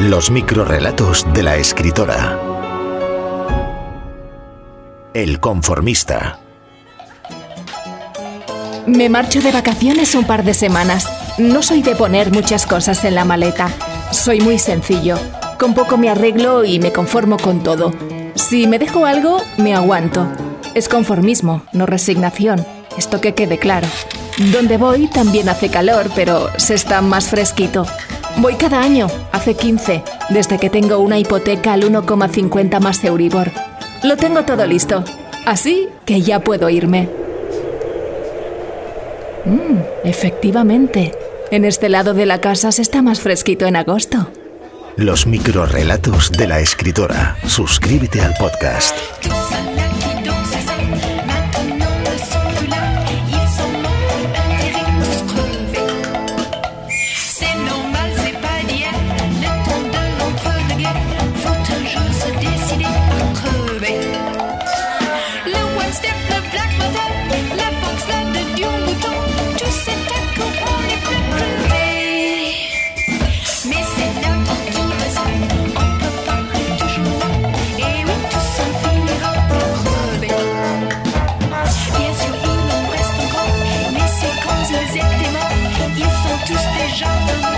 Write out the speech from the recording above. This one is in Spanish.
Los microrelatos de la escritora. El conformista. Me marcho de vacaciones un par de semanas. No soy de poner muchas cosas en la maleta. Soy muy sencillo. Con poco me arreglo y me conformo con todo. Si me dejo algo, me aguanto. Es conformismo, no resignación. Esto que quede claro. Donde voy también hace calor, pero se está más fresquito. Voy cada año, hace 15, desde que tengo una hipoteca al 1,50 más Euribor. Lo tengo todo listo, así que ya puedo irme. Mm, efectivamente, en este lado de la casa se está más fresquito en agosto. Los microrelatos de la escritora. Suscríbete al podcast. shine.